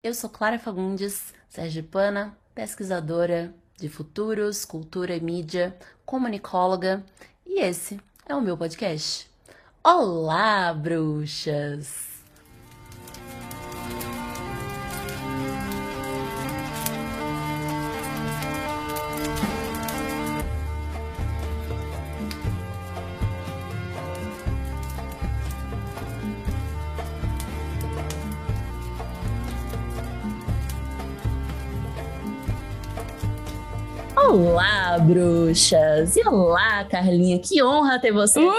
Eu sou Clara Fagundes, sergipana, pesquisadora de futuros, cultura e mídia, comunicóloga, e esse é o meu podcast. Olá, bruxas! Olá, bruxas! E olá, Carlinha! Que honra ter você! Uh!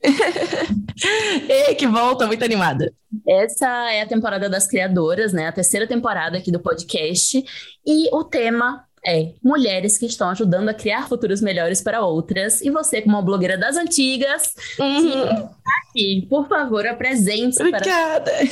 Ei, que bom, tô muito animada. Essa é a temporada das criadoras, né? A terceira temporada aqui do podcast. E o tema é mulheres que estão ajudando a criar futuros melhores para outras. E você, como uma blogueira das antigas, uhum. aqui, por favor, apresente-se Obrigada. para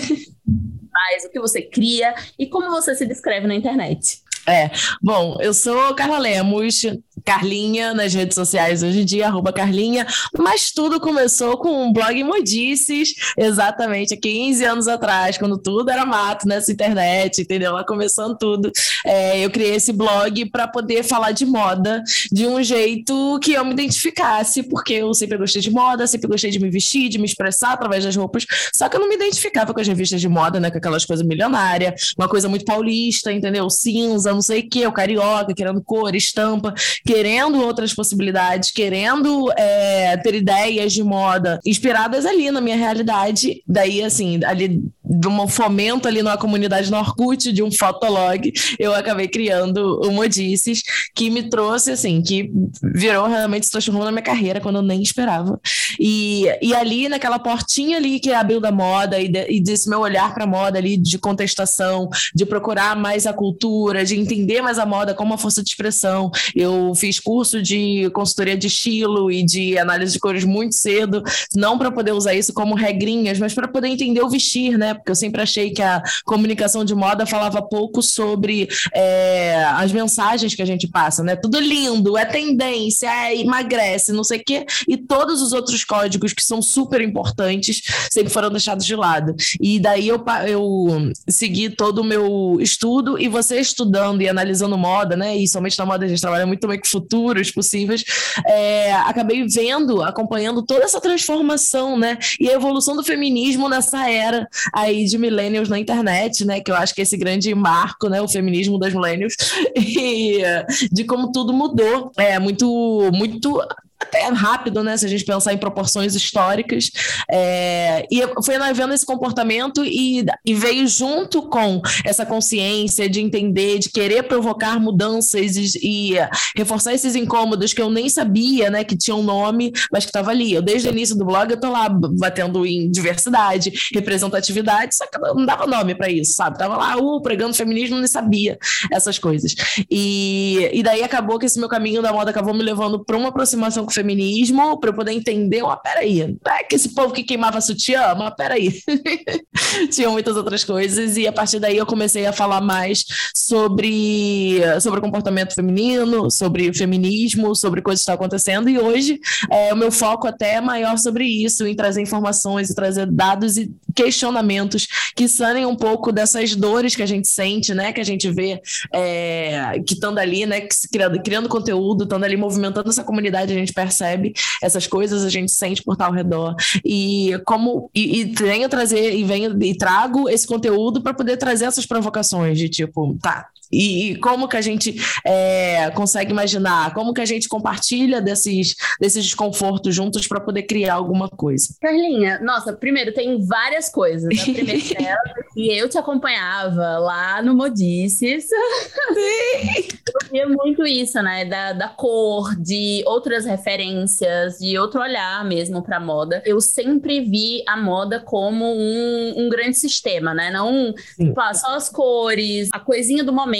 mais o que você cria e como você se descreve na internet. É, bom, eu sou Carla Lemos, Carlinha nas redes sociais hoje em dia, arroba Carlinha, mas tudo começou com um blog Modices, exatamente há 15 anos atrás, quando tudo era mato nessa internet, entendeu? Lá começando tudo. É, eu criei esse blog para poder falar de moda de um jeito que eu me identificasse, porque eu sempre gostei de moda, sempre gostei de me vestir, de me expressar através das roupas, só que eu não me identificava com as revistas de moda, né? Com aquelas coisas milionárias, uma coisa muito paulista, entendeu? Cinza, não sei o que, o carioca, querendo cor, estampa, querendo outras possibilidades, querendo é, ter ideias de moda inspiradas ali na minha realidade. Daí, assim, ali de um fomento ali na comunidade no Orkut, de um fotolog, eu acabei criando o Modices, que me trouxe, assim, que virou realmente se transformou na minha carreira quando eu nem esperava. E, e ali, naquela portinha ali que abriu da moda e, de, e desse meu olhar para moda ali de contestação, de procurar mais a cultura, de entender mais a moda como uma força de expressão. Eu fiz curso de consultoria de estilo e de análise de cores muito cedo, não para poder usar isso como regrinhas, mas para poder entender o vestir, né? Porque eu sempre achei que a comunicação de moda falava pouco sobre é, as mensagens que a gente passa, né? Tudo lindo, é tendência, é emagrece, não sei o quê, e todos os outros códigos que são super importantes sempre foram deixados de lado. E daí eu, eu segui todo o meu estudo e você estudando e analisando moda, né? E somente na moda a gente trabalha muito também com futuros possíveis. É, acabei vendo, acompanhando toda essa transformação, né? E a evolução do feminismo nessa era aí de millennials na internet, né? Que eu acho que é esse grande marco, né? O feminismo das millennials e de como tudo mudou. É muito, muito até rápido, né? Se a gente pensar em proporções históricas. É, e foi vendo esse comportamento e, e, veio junto com essa consciência de entender, de querer provocar mudanças e, e reforçar esses incômodos que eu nem sabia, né? Que tinham nome, mas que estava ali. Eu, desde o início do blog, eu tô lá batendo em diversidade, representatividade, só que não dava nome para isso, sabe? Tava lá, uh, pregando feminismo, nem sabia essas coisas. E, e daí acabou que esse meu caminho da moda acabou me levando para uma aproximação com o feminismo para eu poder entender, ó, peraí, não é que esse povo que queimava sutiã, mas peraí. Tinha muitas outras coisas, e a partir daí eu comecei a falar mais sobre, sobre comportamento feminino, sobre feminismo, sobre coisas que estão acontecendo, e hoje é, o meu foco até é maior sobre isso, em trazer informações e trazer dados e questionamentos que sanem um pouco dessas dores que a gente sente, né, que a gente vê é, que estão ali, né, criando, criando conteúdo, estando ali movimentando essa comunidade, a gente percebe essas coisas, a gente sente por estar ao redor. E como e, e venho trazer e venho e trago esse conteúdo para poder trazer essas provocações de tipo, tá, e, e como que a gente é, consegue imaginar, como que a gente compartilha desses, desses desconfortos juntos para poder criar alguma coisa. Carlinha, nossa, primeiro tem várias coisas. A primeira delas é que eu te acompanhava lá no Modices. Sim. Eu via muito isso, né? Da, da cor, de outras referências, de outro olhar mesmo para moda. Eu sempre vi a moda como um, um grande sistema, né? Não tipo, ah, só as cores, a coisinha do momento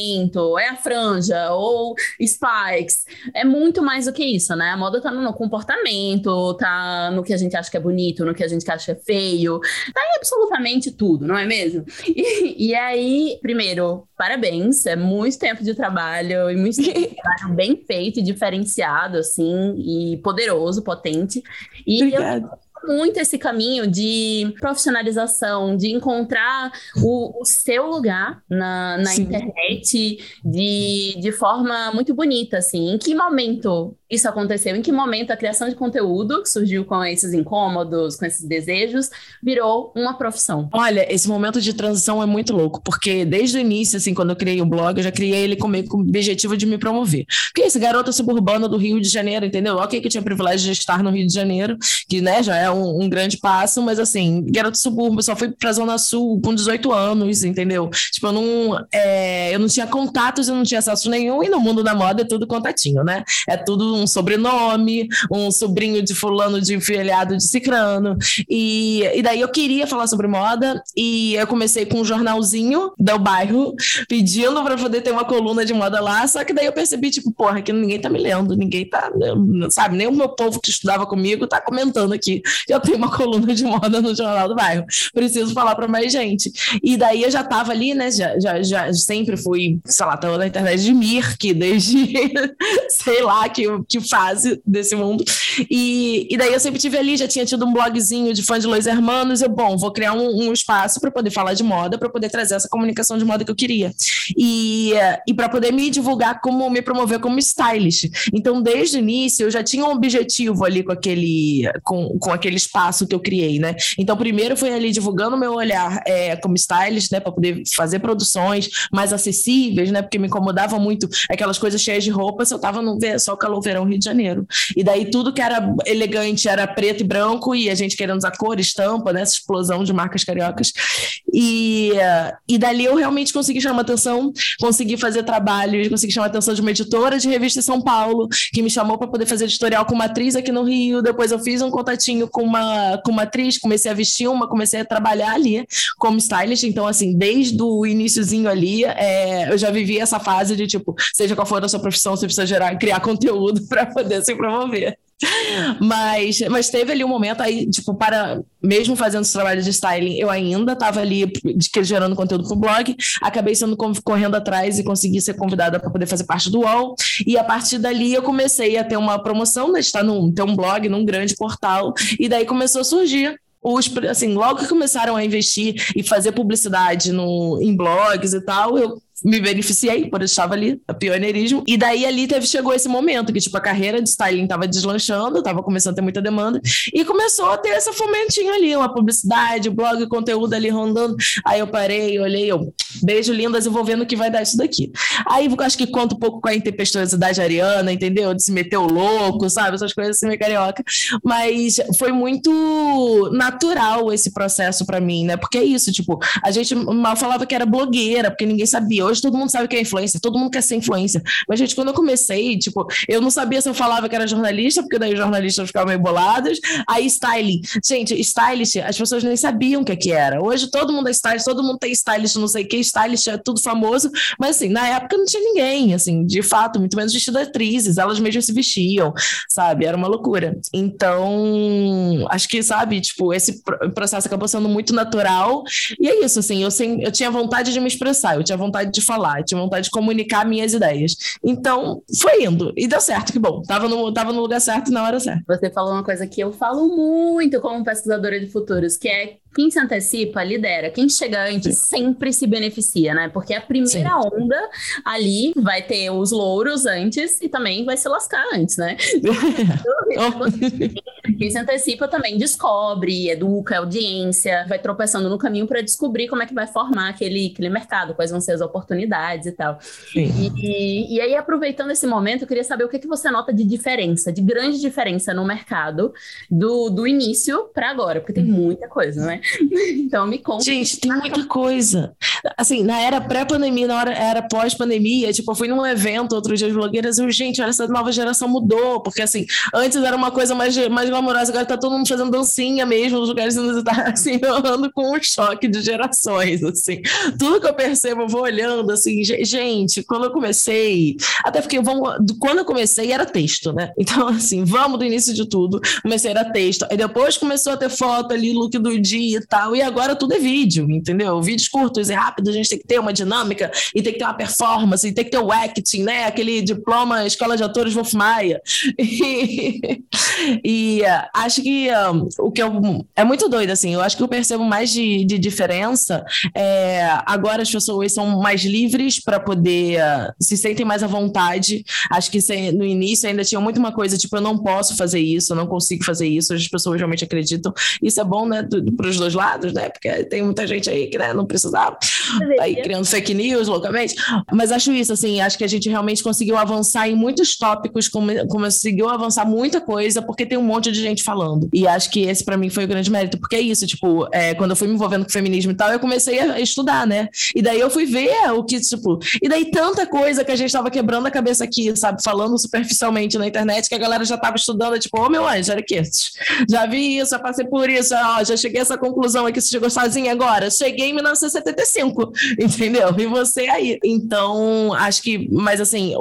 é a franja ou spikes. É muito mais do que isso, né? A moda tá no comportamento, tá no que a gente acha que é bonito, no que a gente acha que é feio, tá em absolutamente tudo, não é mesmo? E, e aí, primeiro, parabéns, é muito tempo de trabalho e muito tempo de trabalho bem feito e diferenciado, assim, e poderoso, potente. E Obrigada. eu muito esse caminho de profissionalização, de encontrar o, o seu lugar na, na internet de, de forma muito bonita, assim. Em que momento isso aconteceu? Em que momento a criação de conteúdo, que surgiu com esses incômodos, com esses desejos, virou uma profissão? Olha, esse momento de transição é muito louco, porque desde o início, assim, quando eu criei o blog, eu já criei ele com, com o objetivo de me promover. Porque esse garoto suburbano do Rio de Janeiro, entendeu? Ok que eu tinha o privilégio de estar no Rio de Janeiro, que, né, já é um, um grande passo, mas assim, garoto subúrbio, só fui pra Zona Sul com 18 anos, entendeu? Tipo, eu não, é, eu não tinha contatos, eu não tinha acesso nenhum, e no mundo da moda é tudo contatinho, né? É tudo um sobrenome, um sobrinho de fulano de filhado de cicrano. E, e daí eu queria falar sobre moda e eu comecei com um jornalzinho do bairro, pedindo para poder ter uma coluna de moda lá, só que daí eu percebi, tipo, porra, que ninguém tá me lendo, ninguém tá, sabe, nem o meu povo que estudava comigo tá comentando aqui que eu tenho uma coluna de moda no jornal do bairro. Preciso falar para mais gente. E daí eu já tava ali, né, já, já, já sempre fui, sei lá, tava na internet de Mirk, desde, sei lá, que, que fase desse mundo. E, e daí eu sempre tive ali, já tinha tido um blogzinho de fã de Los Hermanos. Eu, bom, vou criar um, um espaço para poder falar de moda, para poder trazer essa comunicação de moda que eu queria. E, e para poder me divulgar como me promover como stylist. Então, desde o início, eu já tinha um objetivo ali com aquele, com, com aquele espaço que eu criei, né? Então, primeiro foi ali divulgando meu olhar é, como stylist, né, para poder fazer produções mais acessíveis, né? Porque me incomodava muito aquelas coisas cheias de roupa eu tava no só calor verão Rio de Janeiro. E daí tudo que era elegante era preto e branco, e a gente querendo usar cor, estampa, né? Essa explosão de marcas cariocas. E, e dali eu realmente consegui chamar atenção, consegui fazer trabalhos, consegui chamar atenção de uma editora de revista em São Paulo, que me chamou para poder fazer editorial com uma atriz aqui no Rio. Depois eu fiz um contatinho com uma, com uma atriz, comecei a vestir uma, comecei a trabalhar ali como stylist. Então, assim, desde o iníciozinho ali, é, eu já vivi essa fase de tipo, seja qual for a sua profissão, você precisa gerar, criar conteúdo para poder se promover. Mas, mas teve ali um momento aí, tipo, para mesmo fazendo esse trabalho de styling, eu ainda estava ali gerando conteúdo para o blog, acabei sendo correndo atrás e consegui ser convidada para poder fazer parte do UOL. E a partir dali eu comecei a ter uma promoção, né, estar num, ter um blog num grande portal, e daí começou a surgir os, assim, logo que começaram a investir e fazer publicidade no, em blogs e tal, eu me beneficiei, por eu estava ali, pioneirismo. E daí ali teve, chegou esse momento que, tipo, a carreira de styling estava deslanchando, estava começando a ter muita demanda, e começou a ter essa fomentinho ali, uma publicidade, blog, conteúdo ali rondando. Aí eu parei, olhei, eu, beijo lindas, eu vou vendo o que vai dar isso daqui. Aí acho que conta um pouco com a intempestuosidade ariana, entendeu? De se meter o louco, sabe? Essas coisas assim, meio carioca. Mas foi muito natural esse processo para mim, né? Porque é isso, tipo, a gente mal falava que era blogueira, porque ninguém sabia hoje todo mundo sabe que é influência, todo mundo quer ser influência. Mas, gente, quando eu comecei, tipo, eu não sabia se eu falava que era jornalista, porque daí os jornalistas ficavam meio bolados. Aí, styling. Gente, stylist, as pessoas nem sabiam o que, é que era. Hoje todo mundo é stylist, todo mundo tem stylist, não sei o que, stylist é tudo famoso. Mas, assim, na época não tinha ninguém, assim, de fato, muito menos vestido atrizes, elas mesmas se vestiam, sabe? Era uma loucura. Então, acho que, sabe, tipo, esse processo acabou sendo muito natural. E é isso, assim, eu, sem, eu tinha vontade de me expressar, eu tinha vontade de de falar, tinha vontade de comunicar minhas ideias. Então, foi indo. E deu certo, que bom. Tava no, tava no lugar certo na hora certa. Você falou uma coisa que eu falo muito como pesquisadora de futuros, que é quem se antecipa, lidera. Quem chega antes Sim. sempre se beneficia, né? Porque a primeira Sim. onda ali vai ter os louros antes e também vai se lascar antes, né? Quem se antecipa também descobre, educa a audiência, vai tropeçando no caminho para descobrir como é que vai formar aquele, aquele mercado, quais vão ser as oportunidades e tal. E, e, aí, aproveitando esse momento, eu queria saber o que, que você nota de diferença, de grande diferença no mercado do, do início para agora, porque tem uhum. muita coisa, né? Então me conta. Gente, tem muita coisa. Assim, na era pré-pandemia, na hora, era pós-pandemia, tipo, eu fui num evento outro dia de blogueiras e, gente, olha, essa nova geração mudou, porque assim, antes era uma coisa mais, mais agora tá todo mundo fazendo dancinha mesmo, nos lugares inusitados, assim, eu com um choque de gerações, assim. Tudo que eu percebo, eu vou olhando, assim, gente, quando eu comecei, até porque vamos, quando eu comecei era texto, né? Então, assim, vamos do início de tudo, comecei era texto, aí depois começou a ter foto ali, look do dia, e tal, e agora tudo é vídeo, entendeu? Vídeos curtos e rápidos, a gente tem que ter uma dinâmica e tem que ter uma performance, e tem que ter o acting, né? Aquele diploma Escola de Atores Wolf Maia. E, e acho que um, o que eu, é muito doido, assim. Eu acho que eu percebo mais de, de diferença. É, agora as pessoas são mais livres para poder uh, se sentem mais à vontade. Acho que se, no início ainda tinha muito uma coisa tipo, eu não posso fazer isso, eu não consigo fazer isso. As pessoas realmente acreditam. Isso é bom, né, para os dois lados, né? Porque tem muita gente aí que né, não precisava, aí criando fake news loucamente. Mas acho isso, assim, acho que a gente realmente conseguiu avançar em muitos tópicos, conseguiu avançar muita coisa, porque tem um monte de gente falando. E acho que esse para mim foi o grande mérito, porque é isso, tipo, é, quando eu fui me envolvendo com feminismo e tal, eu comecei a estudar, né? E daí eu fui ver o que, tipo, e daí tanta coisa que a gente tava quebrando a cabeça aqui, sabe, falando superficialmente na internet, que a galera já tava estudando, tipo, ô oh, meu anjo, olha aqui, já vi isso, já passei por isso, ó, já cheguei a essa conclusão aqui, você chegou sozinha agora? Cheguei em 1975, entendeu? E você aí. Então, acho que, mas assim,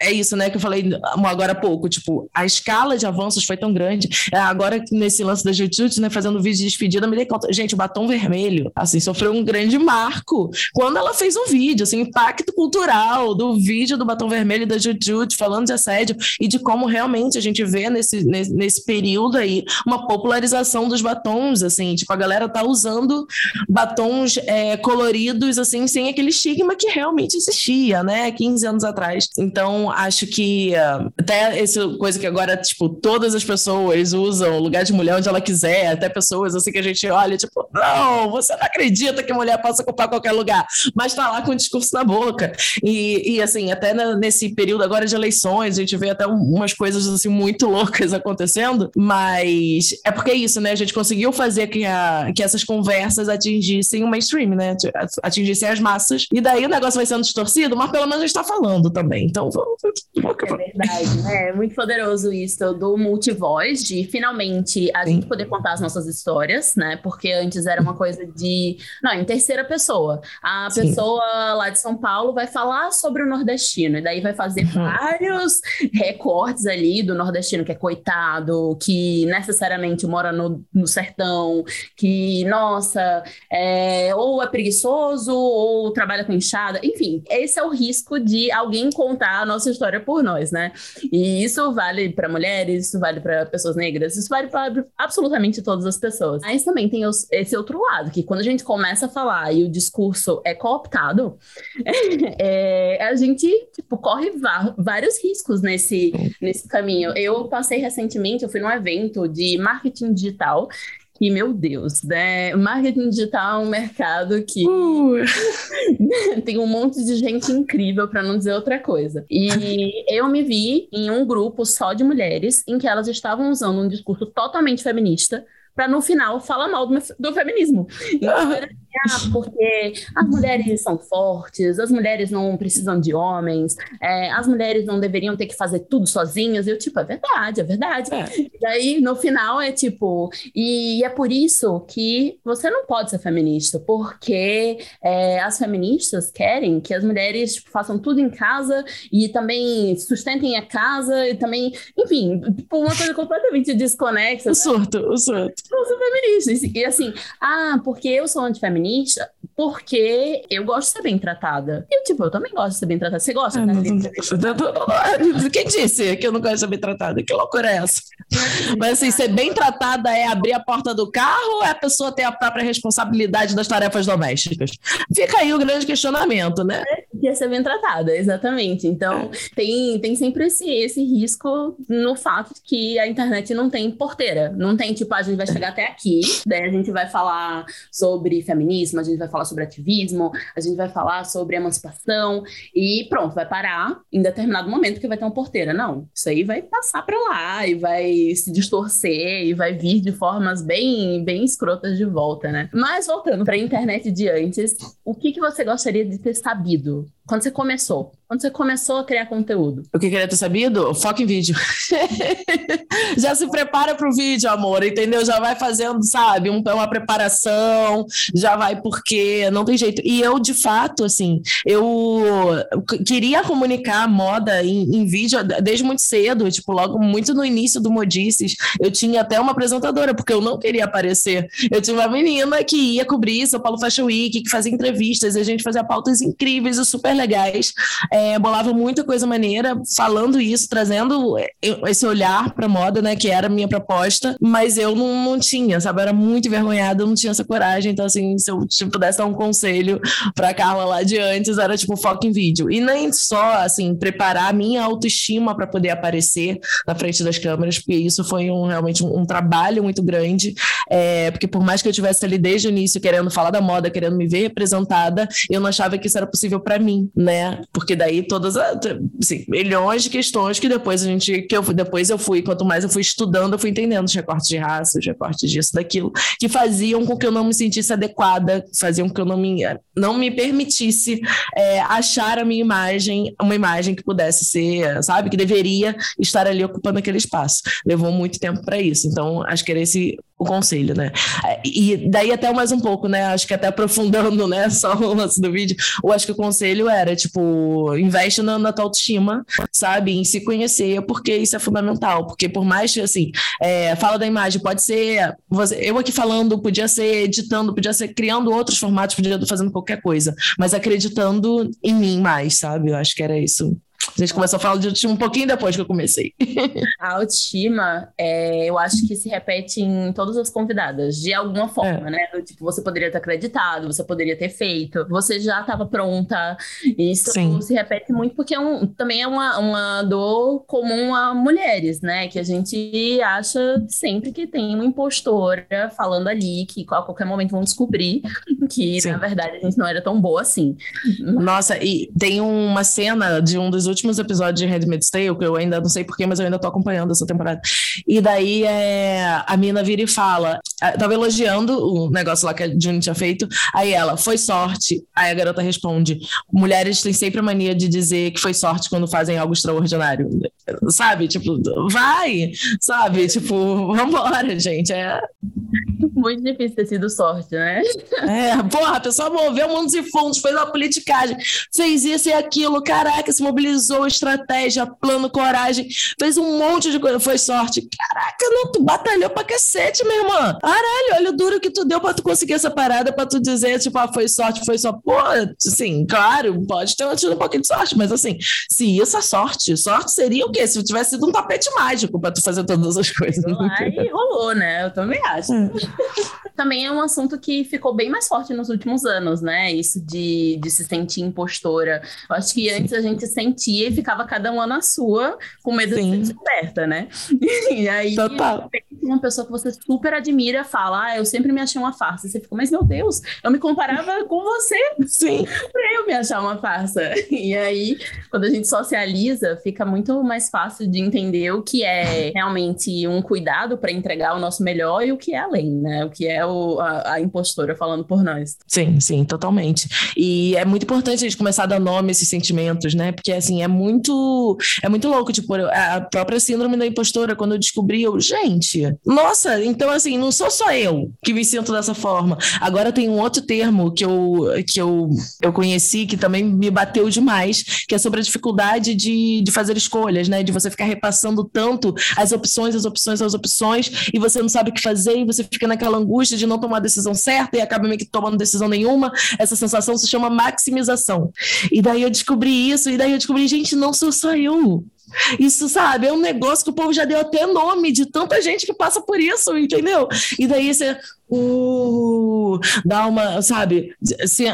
é isso, né, que eu falei agora há pouco, tipo, a escala de avanços foi tão grande. É, agora, nesse lance da Jujutsu, né, fazendo vídeo de despedida, me dei conta, gente, o batom vermelho, assim, sofreu um grande marco quando ela fez um vídeo, assim, impacto cultural do vídeo do batom vermelho da Jujutsu, falando de assédio e de como realmente a gente vê nesse, nesse, nesse período aí uma popularização dos batons, assim, tipo, a galera tá usando batons é, coloridos, assim, sem aquele estigma que realmente existia, né, 15 anos atrás. Então, acho que uh, até essa coisa que agora, tipo, todas as pessoas usam lugar de mulher onde ela quiser, até pessoas assim que a gente olha, tipo, não, você não acredita que mulher possa ocupar qualquer lugar, mas tá lá com o discurso na boca. E, e assim, até na, nesse período agora de eleições, a gente vê até umas coisas assim muito loucas acontecendo, mas é porque é isso, né? A gente conseguiu fazer que, a, que essas conversas atingissem o mainstream, né? Atingissem as massas, e daí o negócio vai sendo distorcido, mas pelo menos a gente tá falando também. Então, vamos. É verdade, né? É muito poderoso isso do multivoz, de finalmente a Sim. gente poder contar as nossas histórias, né? Porque antes era uma coisa de. Não, em terceira pessoa. A Sim. pessoa lá de São Paulo vai falar sobre o nordestino, e daí vai fazer uhum. vários recortes ali do nordestino que é coitado, que necessariamente mora no, no sertão, que, nossa, é, ou é preguiçoso, ou trabalha com enxada, enfim, esse é o risco de alguém contar a nossa história por nós, né? E isso vale para mulheres, isso vale para pessoas negras, isso vale para absolutamente todas as pessoas. Mas também tem os, esse outro lado, que quando a gente começa a falar e o discurso é cooptado, é, a gente tipo, corre vários riscos nesse, nesse caminho. Eu passei recentemente, eu fui num evento de marketing digital que, meu Deus, né? Marketing digital é um mercado que uh. tem um monte de gente incrível, para não dizer outra coisa. E eu me vi em um grupo só de mulheres em que elas estavam usando um discurso totalmente feminista para no final falar mal do, do feminismo. Então, ah, porque as mulheres são fortes, as mulheres não precisam de homens, é, as mulheres não deveriam ter que fazer tudo sozinhas. E eu, tipo, é verdade, é verdade. É. E daí, no final, é tipo, e é por isso que você não pode ser feminista, porque é, as feministas querem que as mulheres tipo, façam tudo em casa e também sustentem a casa e também, enfim, tipo, uma coisa completamente desconexa. O né? surto, o surto. Eu sou feminista. E assim, ah, porque eu sou antifeminista feminista porque eu gosto de ser bem tratada. E, tipo, eu também gosto de ser bem tratada. Você gosta, é, né? Quem disse que eu não gosto de ser bem tratada? Que loucura é essa? Mas, assim, ser bem tratada é abrir a porta do carro ou é a pessoa ter a própria responsabilidade das tarefas domésticas? Fica aí o grande questionamento, né? É, que ser bem tratada, exatamente. Então, é. tem, tem sempre esse, esse risco no fato que a internet não tem porteira. Não tem, tipo, a gente vai chegar até aqui, daí a gente vai falar sobre feminismo feminismo, a gente vai falar sobre ativismo, a gente vai falar sobre emancipação e pronto, vai parar em determinado momento que vai ter uma porteira. Não, isso aí vai passar para lá e vai se distorcer e vai vir de formas bem, bem escrotas de volta, né? Mas voltando para a internet de antes, o que, que você gostaria de ter sabido quando você começou? Quando você começou a criar conteúdo? O que queria ter sabido? Foca em vídeo. já se prepara para o vídeo, amor, entendeu? Já vai fazendo, sabe, um, uma preparação, já vai porque não tem jeito. E eu, de fato, assim, eu queria comunicar moda em, em vídeo desde muito cedo, tipo, logo muito no início do Modices, eu tinha até uma apresentadora, porque eu não queria aparecer. Eu tinha uma menina que ia cobrir São Paulo Fashion Week, que fazia entrevistas, e a gente fazia pautas incríveis super super legais, é, bolava muita coisa maneira, falando isso, trazendo esse olhar pra moda, né, que era a minha proposta, mas eu não, não tinha, sabe? Eu era muito envergonhada, eu não tinha essa coragem, então assim, se eu tipo, pudesse dar um conselho pra Carla lá de antes, era tipo foco em vídeo. E nem só, assim, preparar a minha autoestima para poder aparecer na frente das câmeras, porque isso foi um, realmente um, um trabalho muito grande, é, porque por mais que eu tivesse ali desde o início querendo falar da moda, querendo me ver representada, eu não achava que isso era possível para mim, né? Porque daí todas, assim, milhões de questões que depois a gente, que eu depois eu fui, quanto mais eu fui estudando, eu fui entendendo os recortes de raça, os recortes disso, daquilo, que faziam com que eu não me sentisse adequada, faziam com que eu não me, não me permitisse é, achar a minha imagem, uma imagem que pudesse ser, sabe, que deveria estar ali ocupando aquele espaço. Levou muito tempo para isso. Então, acho que era esse o conselho, né? E daí até mais um pouco, né? Acho que até aprofundando, né? Só o lance do vídeo, eu acho que o conselho era, tipo, investe na, na tua autoestima, sabe? Em se conhecer, porque isso é fundamental. Porque por mais que, assim, é, fala da imagem, pode ser você, eu aqui falando, podia ser editando, podia ser criando outros formatos, podia estar fazendo qualquer coisa, mas acreditando em mim mais, sabe? Eu acho que era isso a gente começou a falar de autoestima um pouquinho depois que eu comecei. A autoestima, é, eu acho que se repete em todas as convidadas, de alguma forma, é. né? Tipo, você poderia ter acreditado, você poderia ter feito, você já estava pronta. Isso Sim. se repete muito porque é um, também é uma, uma dor comum a mulheres, né? Que a gente acha sempre que tem uma impostora falando ali, que a qualquer momento vão descobrir que, Sim. na verdade, a gente não era tão boa assim. Nossa, e tem uma cena de um dos últimos episódios de Handmaid's Tale, que eu ainda não sei porquê, mas eu ainda tô acompanhando essa temporada. E daí é, a mina vira e fala, tava elogiando o negócio lá que a June tinha feito, aí ela, foi sorte. Aí a garota responde, mulheres têm sempre a mania de dizer que foi sorte quando fazem algo extraordinário. Sabe? Tipo, vai! Sabe? Tipo, vambora, gente. É... Muito difícil ter sido sorte, né? É, porra, a pessoa moveu mundos e fundos, fez uma politicagem, fez isso e aquilo, caraca, se mobilizou estratégia, plano, coragem, fez um monte de coisa, foi sorte. Caraca, não, tu batalhou pra cacete, minha irmã. Caralho, olha o duro que tu deu pra tu conseguir essa parada, pra tu dizer, tipo, ah, foi sorte, foi só, pô, assim, claro, pode ter tido um pouquinho de sorte, mas assim, se isso é sorte, sorte seria o quê? Se tivesse sido um tapete mágico pra tu fazer todas as coisas. Aí rolou, né? Eu também acho. É. também é um assunto que ficou bem mais forte nos últimos anos, né? Isso de, de se sentir impostora. Eu acho que antes Sim. a gente sentia e ficava cada uma na sua, com medo Sim. de ser descoberta, né? E aí, Total. uma pessoa que você super admira fala, ah, eu sempre me achei uma farsa. Você fica, mas meu Deus, eu me comparava com você Sim. pra eu me achar uma farsa. E aí, quando a gente socializa, fica muito mais fácil de entender o que é realmente um cuidado para entregar o nosso melhor e o que é além, né? O que é o, a, a impostora falando por nós. Sim, sim, totalmente. E é muito importante a gente começar a dar nome a esses sentimentos, né? Porque assim, é muito é muito louco, tipo, a própria síndrome da impostora, quando eu descobri, eu, gente, nossa, então assim, não sou só eu que me sinto dessa forma. Agora tem um outro termo que eu que eu, eu conheci que também me bateu demais, que é sobre a dificuldade de, de fazer escolhas, né? De você ficar repassando tanto as opções, as opções, as opções, e você não sabe o que fazer, e você fica naquela angústia de não tomar a decisão certa e acaba meio que tomando decisão nenhuma. Essa sensação se chama maximização. E daí eu descobri isso, e daí eu descobri, gente, não sou só eu. Isso, sabe, é um negócio que o povo já deu até nome de tanta gente que passa por isso, entendeu? E daí você uh, dá uma, sabe,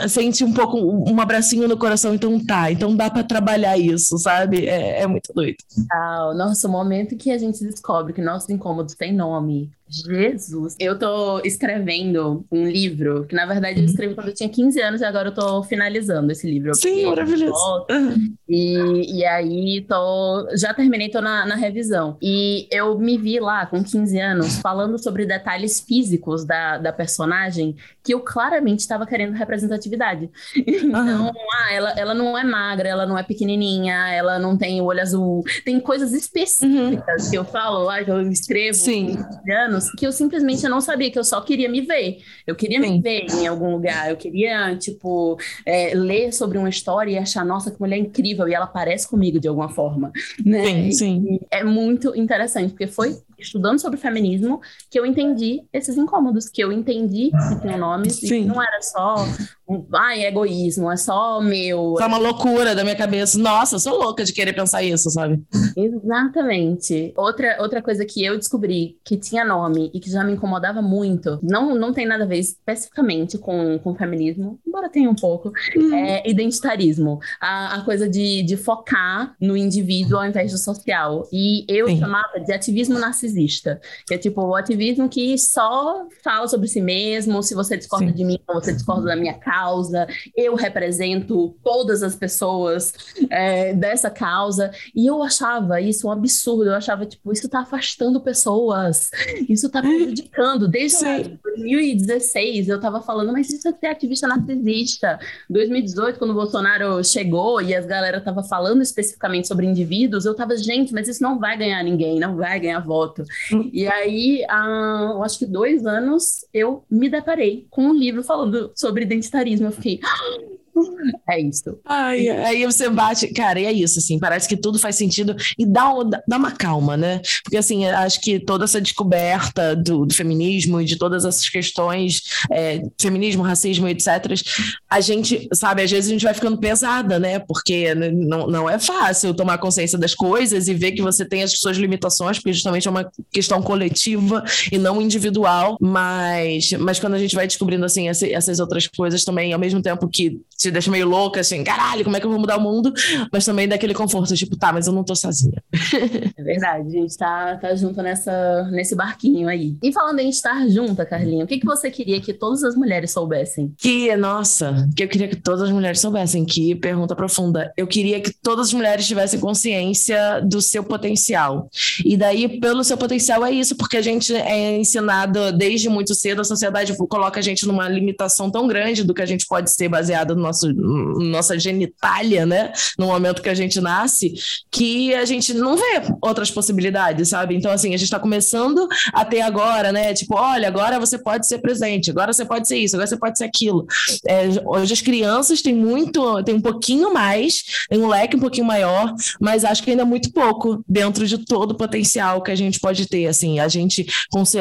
sente um pouco um abracinho no coração, então tá, então dá para trabalhar isso, sabe? É, é muito doido. Ah, nossa, o momento que a gente descobre que nossos incômodos têm nome, Jesus! Eu tô escrevendo um livro, que na verdade eu uhum. escrevi quando eu tinha 15 anos e agora eu tô finalizando esse livro. Sim, maravilhoso. E, e aí tô, já terminei, tô na, na revisão. E eu me vi lá com 15 anos falando sobre detalhes físicos da, da personagem que eu claramente estava querendo representatividade. Então, uhum. ah, ela, ela não é magra, ela não é pequenininha, ela não tem o olho azul. Tem coisas específicas uhum. que eu falo lá, que eu escrevo Sim. anos anos que eu simplesmente não sabia, que eu só queria me ver. Eu queria Sim. me ver em algum lugar. Eu queria, tipo, é, ler sobre uma história e achar, nossa, que mulher incrível. E ela parece comigo de alguma forma. Né? Sim, sim. E é muito interessante, porque foi estudando sobre feminismo que eu entendi esses incômodos, que eu entendi que tinham nomes Sim. e não era só um, ai, egoísmo, é só meu. Só uma loucura da minha cabeça. Nossa, eu sou louca de querer pensar isso, sabe? Exatamente. Outra, outra coisa que eu descobri que tinha nome e que já me incomodava muito, não, não tem nada a ver especificamente com, com feminismo, embora tenha um pouco, hum. é identitarismo. A, a coisa de, de focar no indivíduo ao invés do social. E eu Sim. chamava de ativismo narcisista narcisista, que é tipo o ativismo que só fala sobre si mesmo, se você discorda Sim. de mim, você discorda da minha causa, eu represento todas as pessoas é, dessa causa, e eu achava isso um absurdo, eu achava, tipo, isso tá afastando pessoas, isso tá prejudicando, desde lá, 2016 eu tava falando, mas isso é ser ativista narcisista, 2018 quando o Bolsonaro chegou e as galera tava falando especificamente sobre indivíduos, eu tava, gente, mas isso não vai ganhar ninguém, não vai ganhar voto. E aí, há, eu acho que dois anos, eu me deparei com um livro falando sobre identitarismo. Eu fiquei, é isso. Ai, aí você bate, cara, e é isso, assim, parece que tudo faz sentido e dá, dá uma calma, né? Porque, assim, acho que toda essa descoberta do, do feminismo e de todas essas questões, é, feminismo, racismo, etc., a gente, sabe, às vezes a gente vai ficando pesada, né? Porque não, não é fácil tomar consciência das coisas e ver que você tem as suas limitações, porque justamente é uma questão coletiva e não individual, mas, mas quando a gente vai descobrindo, assim, essas outras coisas também, ao mesmo tempo que te deixa meio louca, assim, caralho, como é que eu vou mudar o mundo? Mas também daquele conforto, tipo, tá, mas eu não tô sozinha. É verdade, a gente tá, tá junto nessa, nesse barquinho aí. E falando em estar junta, Carlinha, o que, que você queria que todas as mulheres soubessem? Que, nossa, que eu queria que todas as mulheres soubessem, que pergunta profunda. Eu queria que todas as mulheres tivessem consciência do seu potencial. E daí, pelo seu potencial, é isso, porque a gente é ensinado desde muito cedo, a sociedade coloca a gente numa limitação tão grande do que a gente pode ser baseado no nosso, nossa genitália, né? No momento que a gente nasce, que a gente não vê outras possibilidades, sabe? Então, assim, a gente está começando a ter agora, né? Tipo, olha, agora você pode ser presente, agora você pode ser isso, agora você pode ser aquilo. É, hoje as crianças têm muito, têm um pouquinho mais, tem um leque um pouquinho maior, mas acho que ainda é muito pouco dentro de todo o potencial que a gente pode ter. Assim, a gente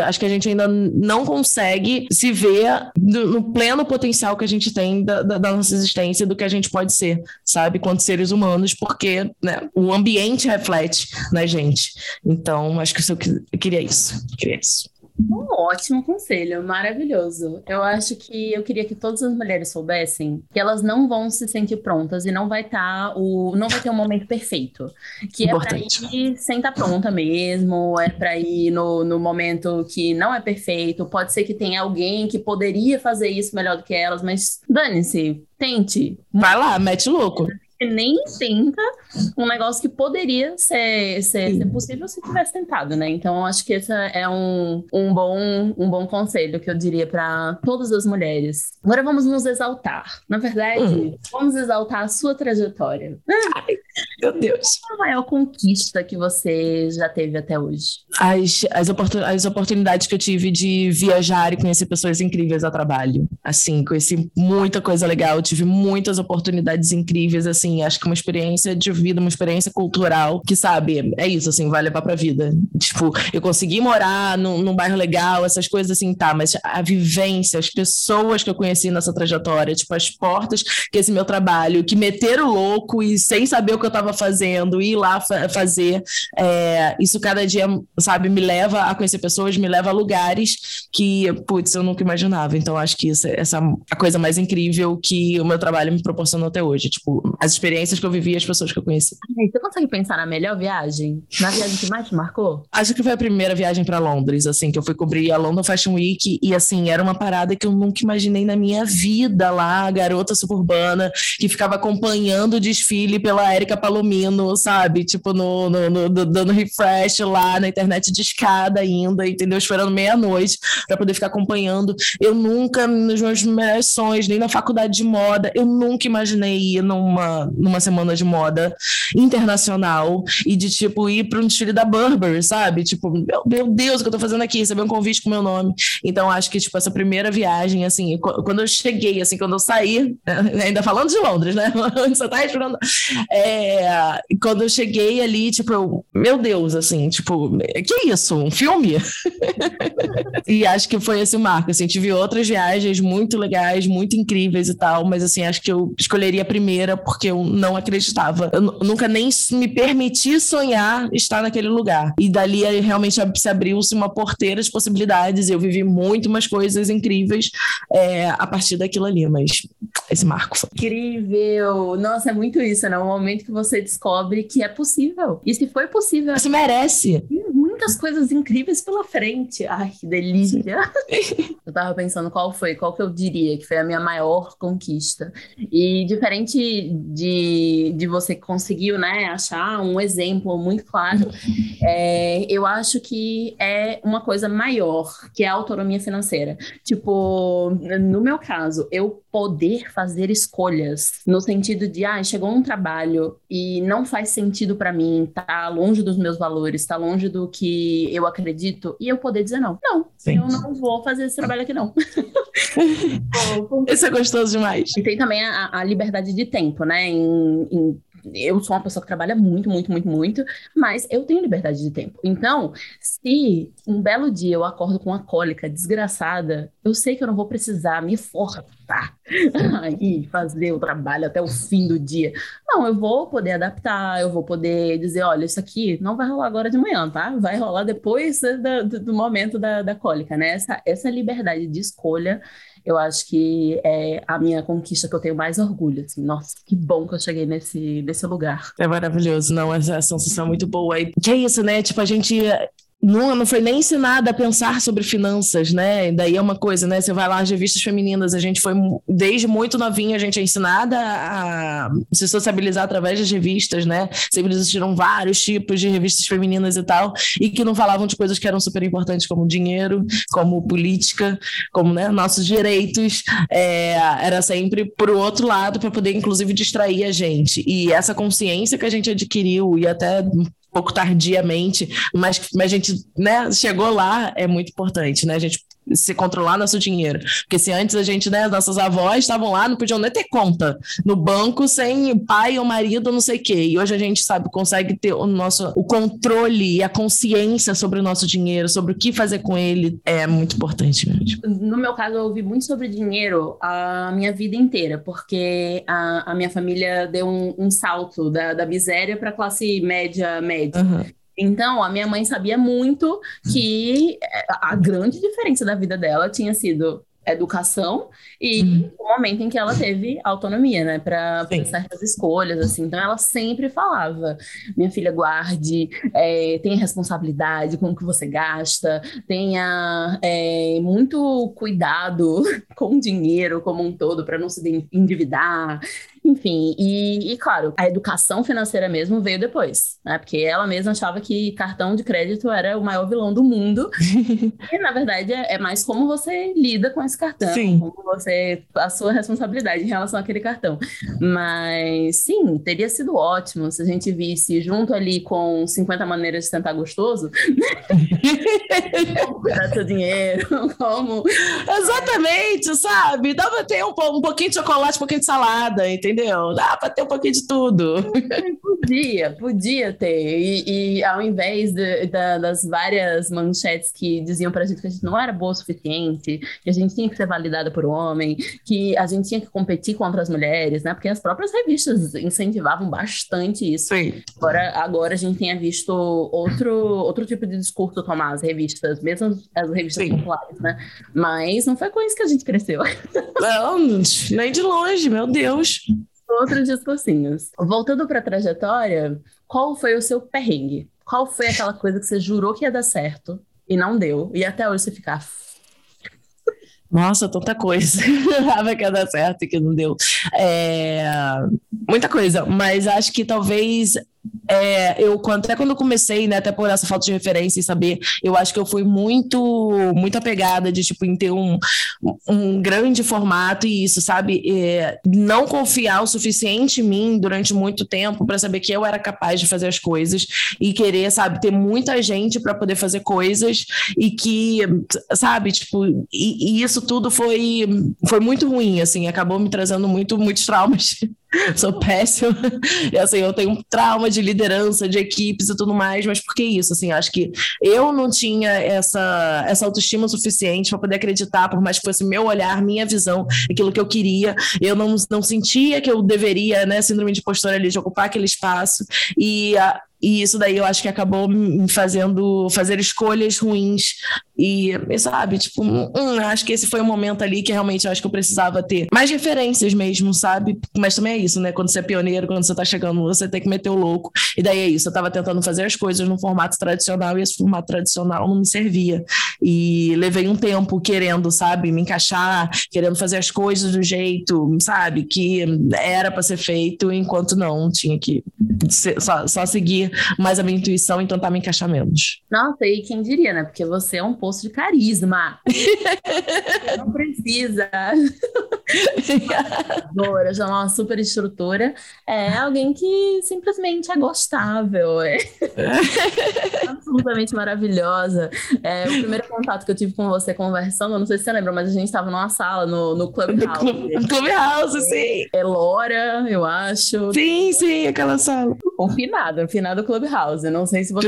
acho que a gente ainda não consegue se ver no, no pleno potencial que a gente tem da, da, da nossa existência do que a gente pode ser, sabe, quanto seres humanos, porque né, o ambiente reflete na gente. Então, acho que eu queria isso. Queria isso. Um ótimo conselho, maravilhoso. Eu acho que eu queria que todas as mulheres soubessem que elas não vão se sentir prontas e não vai estar tá o não vai ter um momento perfeito, que Importante. é para ir sem estar tá pronta mesmo, é para ir no, no momento que não é perfeito. Pode ser que tenha alguém que poderia fazer isso melhor do que elas, mas dane-se, tente. Vai lá, mete louco nem tenta um negócio que poderia ser, ser, ser, possível se tivesse tentado, né? Então, acho que esse é um, um, bom, um bom conselho que eu diria para todas as mulheres. Agora vamos nos exaltar. Na verdade, hum. vamos exaltar a sua trajetória. Ai, meu Deus. Qual a maior conquista que você já teve até hoje? As, as, oportun as oportunidades que eu tive de viajar e conhecer pessoas incríveis a trabalho. Assim, conheci muita coisa legal, tive muitas oportunidades incríveis, assim, acho que uma experiência de vida, uma experiência cultural, que sabe, é isso, assim, vai levar pra vida. Tipo, eu consegui morar num, num bairro legal, essas coisas assim, tá, mas a vivência, as pessoas que eu conheci nessa trajetória, tipo, as portas que esse meu trabalho, que meteram louco e sem saber o que eu tava fazendo, ir lá fa fazer, é, isso cada dia, sabe, me leva a conhecer pessoas, me leva a lugares que, putz, eu nunca imaginava. Então, acho que isso, essa é a coisa mais incrível que o meu trabalho me proporcionou até hoje. Tipo, as experiências que eu vivi e as pessoas que eu conheci. Você consegue pensar na melhor viagem? Na viagem que mais te marcou? Acho que foi a primeira viagem para Londres, assim, que eu fui cobrir a London Fashion Week e, assim, era uma parada que eu nunca imaginei na minha vida lá, garota suburbana, que ficava acompanhando o desfile pela Érica Palomino, sabe? Tipo, no, no, no, dando refresh lá na internet de escada ainda, entendeu? Esperando meia-noite para poder ficar acompanhando. Eu nunca, nos meus melhores sonhos, nem na faculdade de moda, eu nunca imaginei ir numa numa semana de moda internacional e de tipo ir para um desfile da Burberry, sabe? Tipo, meu, meu Deus, o que eu tô fazendo aqui? Receber um convite com meu nome. Então, acho que, tipo, essa primeira viagem, assim, quando eu cheguei, assim, quando eu saí, ainda falando de Londres, né? Você tá respirando. É, quando eu cheguei ali, tipo, eu, meu Deus, assim, tipo, que isso? Um filme? e acho que foi esse marco, assim, tive outras viagens muito legais, muito incríveis e tal, mas, assim, acho que eu escolheria a primeira porque eu não acreditava. Eu nunca nem me permiti sonhar estar naquele lugar. E dali realmente se abriu-se uma porteira de possibilidades. Eu vivi muito mais coisas incríveis é, a partir daquilo ali, mas esse marco foi. Incrível! Nossa, é muito isso, né? O momento que você descobre que é possível. E se foi possível. Você merece. Muitas coisas incríveis pela frente. Ai, que delícia! eu tava pensando qual foi, qual que eu diria que foi a minha maior conquista. E diferente de, de você que conseguiu, né, achar um exemplo muito claro, é, eu acho que é uma coisa maior, que é a autonomia financeira. Tipo, no meu caso, eu poder fazer escolhas no sentido de, ah, chegou um trabalho e não faz sentido para mim, tá longe dos meus valores, tá longe do que eu acredito, e eu poder dizer não. Não, Sim. eu não vou fazer esse trabalho aqui não. Isso é gostoso demais. E tem também a, a liberdade de tempo, né? Em, em eu sou uma pessoa que trabalha muito, muito, muito, muito, mas eu tenho liberdade de tempo. Então, se um belo dia eu acordo com uma cólica desgraçada, eu sei que eu não vou precisar me forçar e fazer o trabalho até o fim do dia. Não, eu vou poder adaptar, eu vou poder dizer, olha, isso aqui não vai rolar agora de manhã, tá? Vai rolar depois do, do momento da, da cólica, né? Essa, essa liberdade de escolha eu acho que é a minha conquista que eu tenho mais orgulho. Assim. Nossa, que bom que eu cheguei nesse, nesse lugar. É maravilhoso, não, essa sensação é muito boa. E que é isso, né? Tipo, a gente não, não foi nem ensinada a pensar sobre finanças, né? Daí é uma coisa, né? Você vai lá as revistas femininas, a gente foi desde muito novinha, a gente é ensinada a se sociabilizar através das revistas, né? Sempre existiram vários tipos de revistas femininas e tal, e que não falavam de coisas que eram super importantes como dinheiro, como política, como né, nossos direitos. É, era sempre por outro lado para poder, inclusive, distrair a gente. E essa consciência que a gente adquiriu e até pouco tardiamente, mas, mas a gente né, chegou lá, é muito importante, né? A gente se controlar nosso dinheiro. Porque se antes a gente, né, nossas avós estavam lá, não podiam nem ter conta no banco sem pai ou marido, não sei o quê. E hoje a gente sabe, consegue ter o nosso o controle e a consciência sobre o nosso dinheiro, sobre o que fazer com ele, é muito importante mesmo. No meu caso, eu ouvi muito sobre dinheiro a minha vida inteira, porque a, a minha família deu um, um salto da, da miséria para a classe média média. Uhum. Então, a minha mãe sabia muito que a grande diferença da vida dela tinha sido educação e uhum. o momento em que ela teve autonomia, né, para certas escolhas, assim. Então, ela sempre falava: minha filha, guarde, é, tenha responsabilidade com o que você gasta, tenha é, muito cuidado com o dinheiro como um todo para não se endividar. Enfim, e, e, claro, a educação financeira mesmo veio depois, né? Porque ela mesma achava que cartão de crédito era o maior vilão do mundo. e, na verdade, é, é, mais como você lida com esse cartão, sim. como você. a sua responsabilidade em relação àquele cartão. Mas, sim, teria sido ótimo se a gente visse junto ali com 50 maneiras de tentar gostoso. como cuidar seu dinheiro, como. Exatamente, sabe? Pra ter um, um pouquinho de chocolate, um pouquinho de salada, entendeu? Entendeu? Dá para ter um pouquinho de tudo. Podia, podia ter. E, e ao invés de, de, das várias manchetes que diziam para a gente que a gente não era boa o suficiente, que a gente tinha que ser validada por homem, que a gente tinha que competir contra as mulheres, né? Porque as próprias revistas incentivavam bastante isso. Sim. Agora, agora a gente tenha visto outro, outro tipo de discurso tomar as revistas, mesmo as revistas Sim. populares, né? Mas não foi com isso que a gente cresceu. Não, nem de longe, meu Deus outros discursinhos. Voltando para a trajetória, qual foi o seu perrengue? Qual foi aquela coisa que você jurou que ia dar certo e não deu? E até hoje você fica. Ah, Nossa, tanta coisa. Jurava que ia dar certo e que não deu. É... Muita coisa, mas acho que talvez é, eu até quando eu comecei, né, até por essa falta de referência e saber, eu acho que eu fui muito, muito apegada de, tipo, em ter um, um grande formato e isso, sabe? É, não confiar o suficiente em mim durante muito tempo para saber que eu era capaz de fazer as coisas e querer, sabe, ter muita gente para poder fazer coisas e que, sabe, tipo, e, e isso tudo foi, foi muito ruim, assim, acabou me trazendo muito, muitos traumas sou péssima. E assim, eu tenho um trauma de liderança, de equipes e tudo mais, mas por que isso? Assim, acho que eu não tinha essa, essa autoestima suficiente para poder acreditar, por mais que fosse meu olhar, minha visão, aquilo que eu queria. Eu não, não sentia que eu deveria, né, síndrome de postura ali, de ocupar aquele espaço. E a, e isso daí eu acho que acabou me fazendo fazer escolhas ruins. E, sabe, tipo, hum, acho que esse foi o momento ali que realmente eu acho que eu precisava ter mais referências mesmo, sabe? Mas também é isso, né? Quando você é pioneiro, quando você tá chegando, você tem que meter o louco. E daí é isso, eu tava tentando fazer as coisas no formato tradicional e esse formato tradicional não me servia. E levei um tempo querendo, sabe, me encaixar, querendo fazer as coisas do jeito, sabe, que era para ser feito, enquanto não, tinha que ser, só, só seguir mais a minha intuição e tentar me encaixar menos. Nossa, e quem diria, né? Porque você é um poço de carisma. você não precisa. Dora, já é uma super instrutora. É alguém que simplesmente é gostável. É absolutamente maravilhosa. É, o primeiro contato que eu tive com você conversando, não sei se você lembra, mas a gente estava numa sala no, no Clubhouse. No Clubhouse, sim. É Lora, eu acho. Sim, sim, aquela sala. Confinada, confinada do Clubhouse. Não sei se você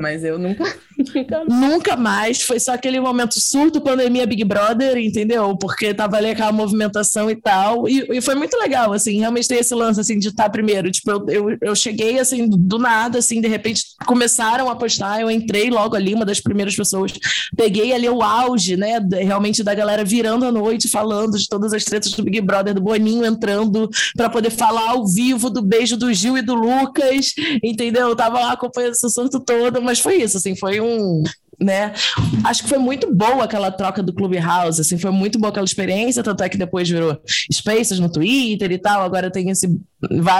mas eu nunca, nunca. Mais. Foi só aquele momento surto, pandemia Big Brother, entendeu? Porque tava ali aquela movimentação e tal. E, e foi muito legal, assim, realmente ter esse lance assim de estar primeiro. Tipo, eu, eu, eu cheguei assim, do nada, assim, de repente começaram a postar, eu entrei logo ali, uma das primeiras pessoas. Peguei ali o auge, né? Realmente da galera virando a noite, falando de todas as tretas do Big Brother, do Boninho entrando para poder falar ao vivo do beijo do Gil e do Lucas, entendeu? Eu tava lá acompanhando esse assunto todo, mas foi isso, assim, foi um né? Acho que foi muito boa aquela troca do Clubhouse, assim, foi muito boa aquela experiência, tanto é que depois virou Spaces no Twitter e tal, agora tem esse,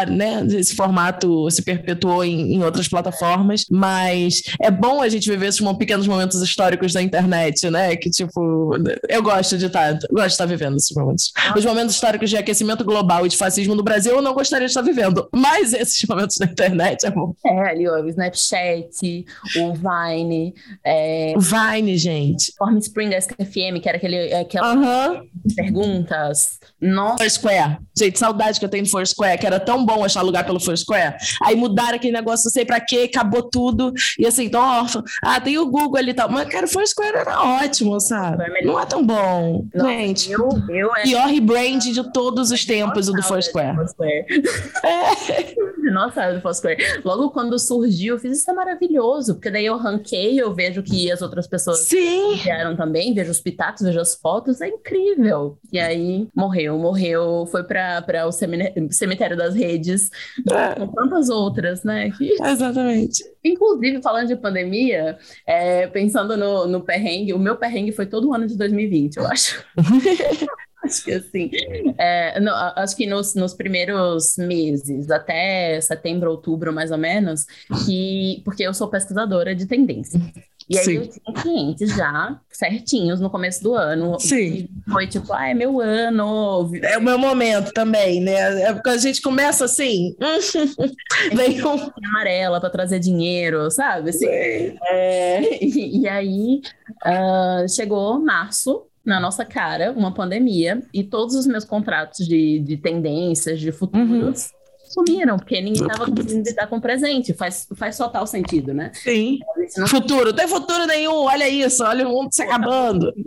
né, esse formato se perpetuou em, em outras plataformas, mas é bom a gente viver esses pequenos momentos históricos da internet, né, que tipo, eu gosto de estar, tá, gosto de estar vivendo esses momentos. Os momentos históricos de aquecimento global e de fascismo no Brasil eu não gostaria de estar vivendo, mas esses momentos da internet é bom. É, ali o Snapchat, o Vine, é, é, Vine, gente. Form Spring SKFM, que era aquele, aquela uhum. perguntas. Nossa. Foursquare. Gente, saudade que eu tenho do Foursquare, que era tão bom achar lugar pelo Foursquare. Aí mudaram aquele negócio, não sei pra quê, acabou tudo. E assim, tô órfã. Ah, tem o Google ali e tal. Mas, cara, o Foursquare era ótimo, sabe? Não é tão bom. Nossa, gente, eu, eu é... pior rebrand de todos os tempos, o do Foursquare. Foursquare. É. Nossa, do Foursquare. Logo quando surgiu, eu fiz isso é maravilhoso, porque daí eu ranquei, eu vejo que as outras pessoas Sim. vieram também, vejo os pitacos, vejo as fotos, é incrível. E aí morreu, morreu, foi para o cemitério das redes, é. com tantas outras, né? Que... Exatamente. Inclusive, falando de pandemia, é, pensando no, no perrengue, o meu perrengue foi todo o ano de 2020, eu acho. Acho que assim, é, no, acho que nos, nos, primeiros meses, até setembro, outubro, mais ou menos, que, porque eu sou pesquisadora de tendência. E aí Sim. eu tinha clientes já certinhos no começo do ano. Sim. Foi tipo, ah, é meu ano. É o meu momento também, né? É porque a gente começa assim. vem um... amarela para trazer dinheiro, sabe? Assim, é, e, e, aí uh, chegou março, na nossa cara uma pandemia e todos os meus contratos de, de tendências, de futuros. Uhum sumiram, porque ninguém estava conseguindo lidar com o presente. Faz, faz total sentido, né? Sim. Não... Futuro, tem futuro nenhum, olha isso, olha o mundo se acabando.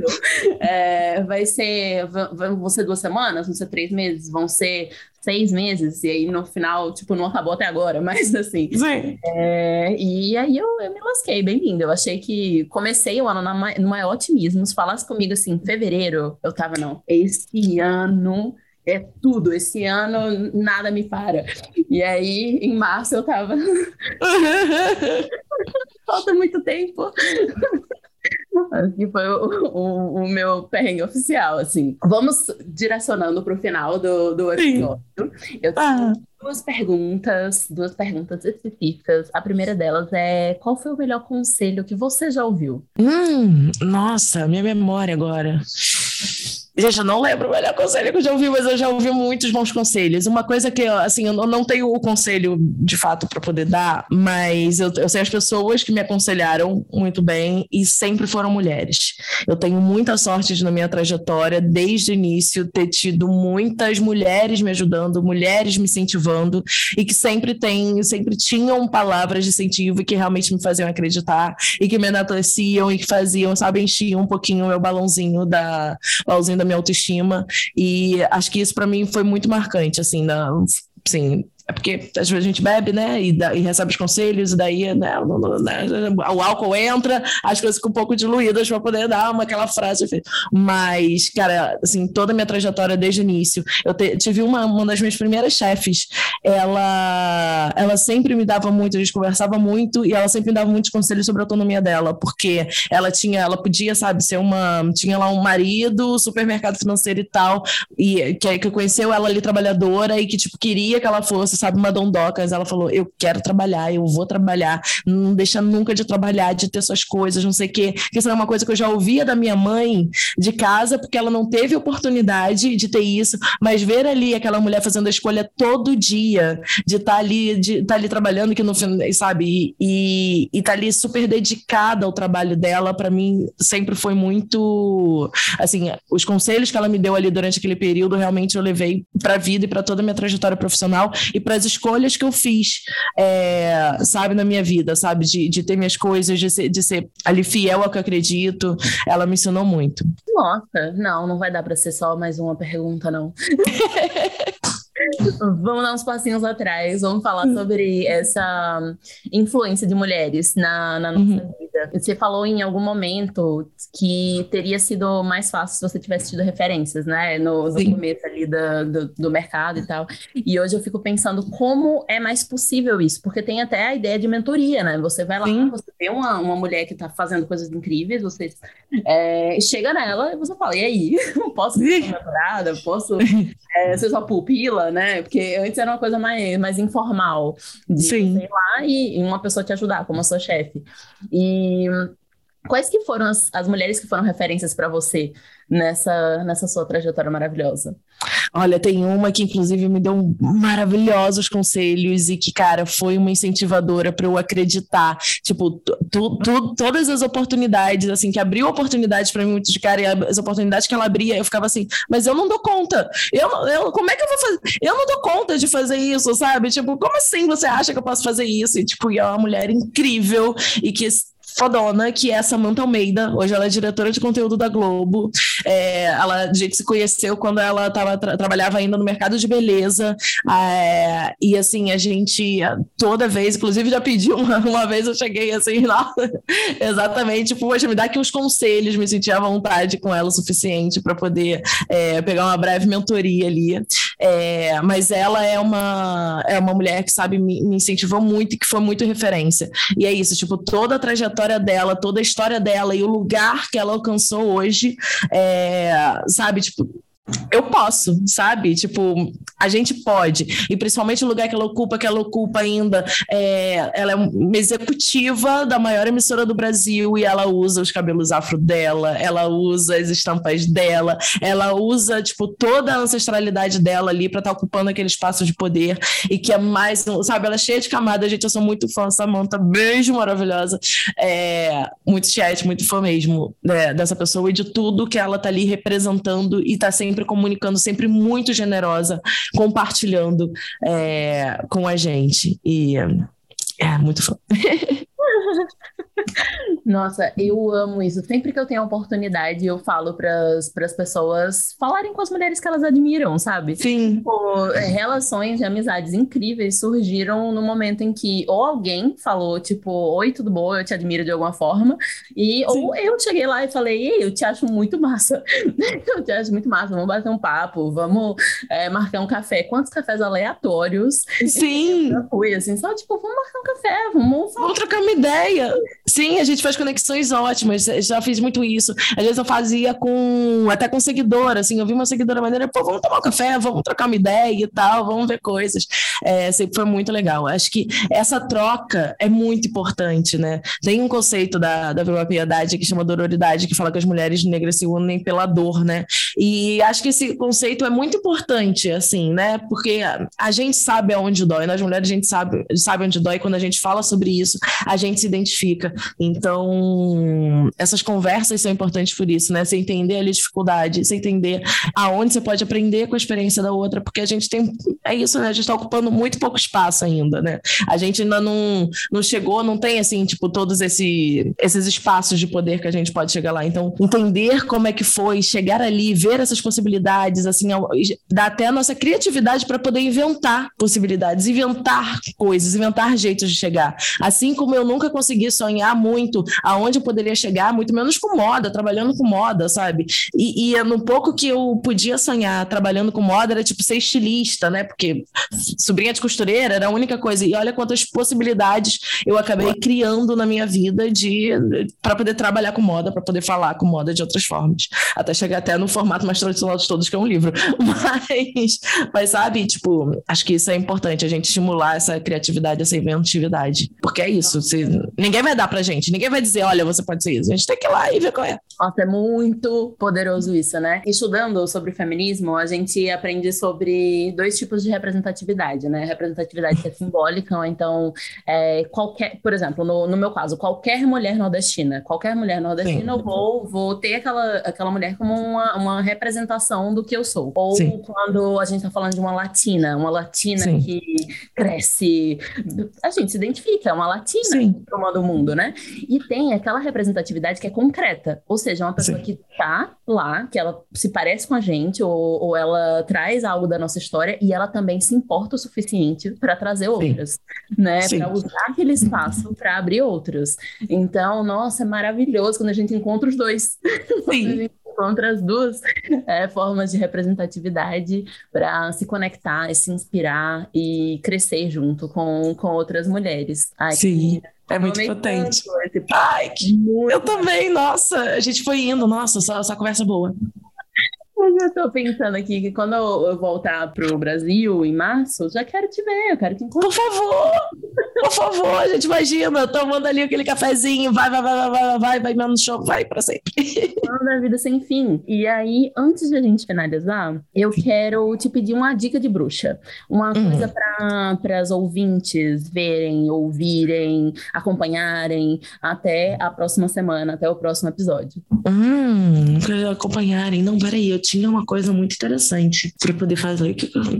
É, vai ser, vão ser duas semanas, vão ser três meses, vão ser seis meses, e aí no final, tipo, não acabou até agora, mas assim. Sim. É, e aí eu, eu me lasquei, bem-vindo. Eu achei que comecei o ano no maior otimismo. Se falasse comigo assim, em fevereiro, eu tava, não, esse ano é tudo. Esse ano nada me para. E aí, em março, eu tava. Falta muito tempo. Que foi o, o, o, meu perrengue oficial, assim. Vamos direcionando para o final do, do episódio. Eu ah. duas perguntas, duas perguntas específicas. A primeira delas é: qual foi o melhor conselho que você já ouviu? Hum, nossa, minha memória agora. Gente, eu não lembro o melhor conselho que eu já ouvi, mas eu já ouvi muitos bons conselhos. Uma coisa que, assim, eu não tenho o conselho de fato para poder dar, mas eu, eu sei as pessoas que me aconselharam muito bem e sempre foram mulheres. Eu tenho muita sorte de, na minha trajetória, desde o início, ter tido muitas mulheres me ajudando, mulheres me incentivando e que sempre tem, sempre tinham palavras de incentivo e que realmente me faziam acreditar e que me enalteciam e que faziam, sabe, enchiam um pouquinho o meu balãozinho da balãozinho da minha autoestima. E acho que isso para mim foi muito marcante, assim, na, assim, é porque às vezes a gente bebe, né? E, da, e recebe os conselhos, e daí né, né, o álcool entra, as coisas ficam um pouco diluídas para poder dar uma, aquela frase. Mas, cara, assim, toda a minha trajetória desde o início, eu te, tive uma, uma das minhas primeiras chefes, ela, ela sempre me dava muito, a gente conversava muito, e ela sempre me dava muitos conselhos sobre a autonomia dela, porque ela tinha, ela podia, sabe, ser uma. Tinha lá um marido, supermercado financeiro e tal, e que, que conheceu ela ali trabalhadora e que, tipo, queria que ela fosse sabe, uma dondocas, ela falou: Eu quero trabalhar, eu vou trabalhar, não deixa nunca de trabalhar, de ter suas coisas, não sei o quê. Isso é uma coisa que eu já ouvia da minha mãe de casa, porque ela não teve oportunidade de ter isso, mas ver ali aquela mulher fazendo a escolha todo dia, de estar tá ali, de tá ali trabalhando, que no sabe, e, e tá ali super dedicada ao trabalho dela, para mim sempre foi muito. Assim, os conselhos que ela me deu ali durante aquele período, realmente eu levei para a vida e para toda a minha trajetória profissional e para as escolhas que eu fiz, é, sabe, na minha vida, sabe, de, de ter minhas coisas, de ser, de ser ali fiel ao que eu acredito. Ela me ensinou muito. Nossa, não, não vai dar para ser só mais uma pergunta, não. Vamos dar uns passinhos atrás, vamos falar sobre essa influência de mulheres na, na nossa uhum. vida. Você falou em algum momento que teria sido mais fácil se você tivesse tido referências, né? No, no começo ali do, do, do, mercado e tal. E hoje eu fico pensando como é mais possível isso, porque tem até a ideia de mentoria, né? Você vai lá, Sim. você vê uma, uma mulher que está fazendo coisas incríveis, você é, chega nela e você fala, e aí? Posso ser mentorada? Posso é, ser sua pupila? Né? Porque antes era uma coisa mais, mais informal. De Sim. ir lá e, e uma pessoa te ajudar, como a sua chefe. E quais que foram as, as mulheres que foram referências para você nessa, nessa sua trajetória maravilhosa? Olha, tem uma que inclusive me deu maravilhosos conselhos e que, cara, foi uma incentivadora para eu acreditar. Tipo, tu, tu, todas as oportunidades, assim, que abriu oportunidades para mim muito de cara e as oportunidades que ela abria, eu ficava assim, mas eu não dou conta. Eu, eu, como é que eu vou fazer? Eu não dou conta de fazer isso, sabe? Tipo, como assim você acha que eu posso fazer isso? E, tipo, e é uma mulher incrível e que fodona, que é a Samantha Almeida. Hoje ela é diretora de conteúdo da Globo. É, ela, a gente se conheceu quando ela tava, tra trabalhava ainda no mercado de beleza. É, e assim, a gente toda vez, inclusive já pedi uma, uma vez, eu cheguei assim, não, exatamente, poxa, me dá aqui uns conselhos, me senti à vontade com ela o suficiente para poder é, pegar uma breve mentoria ali. É, mas ela é uma, é uma mulher que, sabe, me, me incentivou muito e que foi muito referência. E é isso, tipo, toda a trajetória dela, toda a história dela e o lugar que ela alcançou hoje, é, sabe, tipo, eu posso, sabe? Tipo, a gente pode. E principalmente o lugar que ela ocupa, que ela ocupa ainda. É, ela é uma executiva da maior emissora do Brasil e ela usa os cabelos afro dela, ela usa as estampas dela, ela usa, tipo, toda a ancestralidade dela ali para estar tá ocupando aquele espaço de poder e que é mais, sabe? Ela é cheia de camadas, gente. Eu sou muito fã, Samanta, beijo maravilhosa. É, muito chat, muito fã mesmo né, dessa pessoa e de tudo que ela tá ali representando e tá sempre sempre comunicando, sempre muito generosa, compartilhando é, com a gente. E é muito fã. Nossa, eu amo isso. Sempre que eu tenho a oportunidade, eu falo para as pessoas falarem com as mulheres que elas admiram, sabe? Sim. Tipo, relações de amizades incríveis surgiram no momento em que ou alguém falou, tipo, oi, tudo bom? Eu te admiro de alguma forma. E Sim. ou eu cheguei lá e falei, ei, eu te acho muito massa. eu te acho muito massa, vamos bater um papo, vamos é, marcar um café. Quantos cafés aleatórios? Sim. Eu fui assim, só tipo, vamos marcar um café, vamos. Vamos trocar uma ideia. Sim, a gente faz conexões ótimas. Já fiz muito isso. Às vezes eu fazia com até com seguidora, assim, eu vi uma seguidora maneira, pô, vamos tomar um café, vamos trocar uma ideia e tal, vamos ver coisas. É, sempre foi muito legal. Acho que essa troca é muito importante, né? Tem um conceito da, da piedade que chama dororidade, que fala que as mulheres negras se unem pela dor, né? E acho que esse conceito é muito importante, assim, né? Porque a gente sabe aonde dói, nós mulheres a gente sabe, sabe onde dói, quando a gente fala sobre isso, a gente se identifica. Então, essas conversas são importantes por isso, né? Você entender a dificuldade, você entender aonde você pode aprender com a experiência da outra, porque a gente tem. É isso, né? A gente está ocupando muito pouco espaço ainda, né? A gente ainda não, não chegou, não tem, assim, tipo, todos esse, esses espaços de poder que a gente pode chegar lá. Então, entender como é que foi, chegar ali, ver essas possibilidades, assim, dá até a nossa criatividade para poder inventar possibilidades, inventar coisas, inventar jeitos de chegar. Assim como eu nunca consegui sonhar muito aonde eu poderia chegar, muito menos com moda, trabalhando com moda, sabe? E, e no pouco que eu podia sonhar trabalhando com moda era tipo ser estilista, né? Porque sobrinha de costureira era a única coisa. E olha quantas possibilidades eu acabei criando na minha vida de para poder trabalhar com moda, para poder falar com moda de outras formas. Até chegar até no formato mais tradicional de todos, que é um livro. Mas, mas sabe, tipo, acho que isso é importante, a gente estimular essa criatividade, essa inventividade. Porque é isso, se, ninguém vai dar pra gente, ninguém vai dizer, olha, você pode ser isso. A gente tem que ir lá e ver qual é. Nossa, é muito poderoso isso, né? Estudando sobre feminismo, a gente aprende sobre dois tipos de representatividade, né? Representatividade que é simbólica, ou então é, qualquer, por exemplo, no, no meu caso, qualquer mulher nordestina, qualquer mulher nordestina, Sim. eu vou, vou ter aquela, aquela mulher como uma, uma representação do que eu sou. Ou Sim. quando a gente tá falando de uma latina, uma latina Sim. que cresce, a gente se identifica, é uma latina tomando o mundo, né? E tem aquela representatividade que é concreta, ou seja, uma pessoa que tá lá, que ela se parece com a gente, ou, ou ela traz algo da nossa história e ela também se importa o suficiente para trazer outras, Sim. né? Para usar aquele espaço para abrir outros. Então, nossa, é maravilhoso quando a gente encontra os dois. Sim. encontra as duas é, formas de representatividade para se conectar e se inspirar e crescer junto com, com outras mulheres. Ai, Sim. Que... É muito potente. Ai, que... Muito eu também, nossa, a gente foi indo, nossa, só, só conversa boa. Mas eu tô pensando aqui que quando eu voltar pro Brasil em março, já quero te ver, eu quero te encontrar. Por favor! Por favor, gente, imagina, tomando ali aquele cafezinho, vai, vai, vai, vai, vai, vai, vai, vai no show, vai pra sempre. Da vida sem fim. E aí, antes de a gente finalizar, eu quero te pedir uma dica de bruxa. Uma hum. coisa para as ouvintes verem, ouvirem, acompanharem até a próxima semana, até o próximo episódio. Hum, acompanharem. Não, peraí, eu tinha uma coisa muito interessante para poder fazer.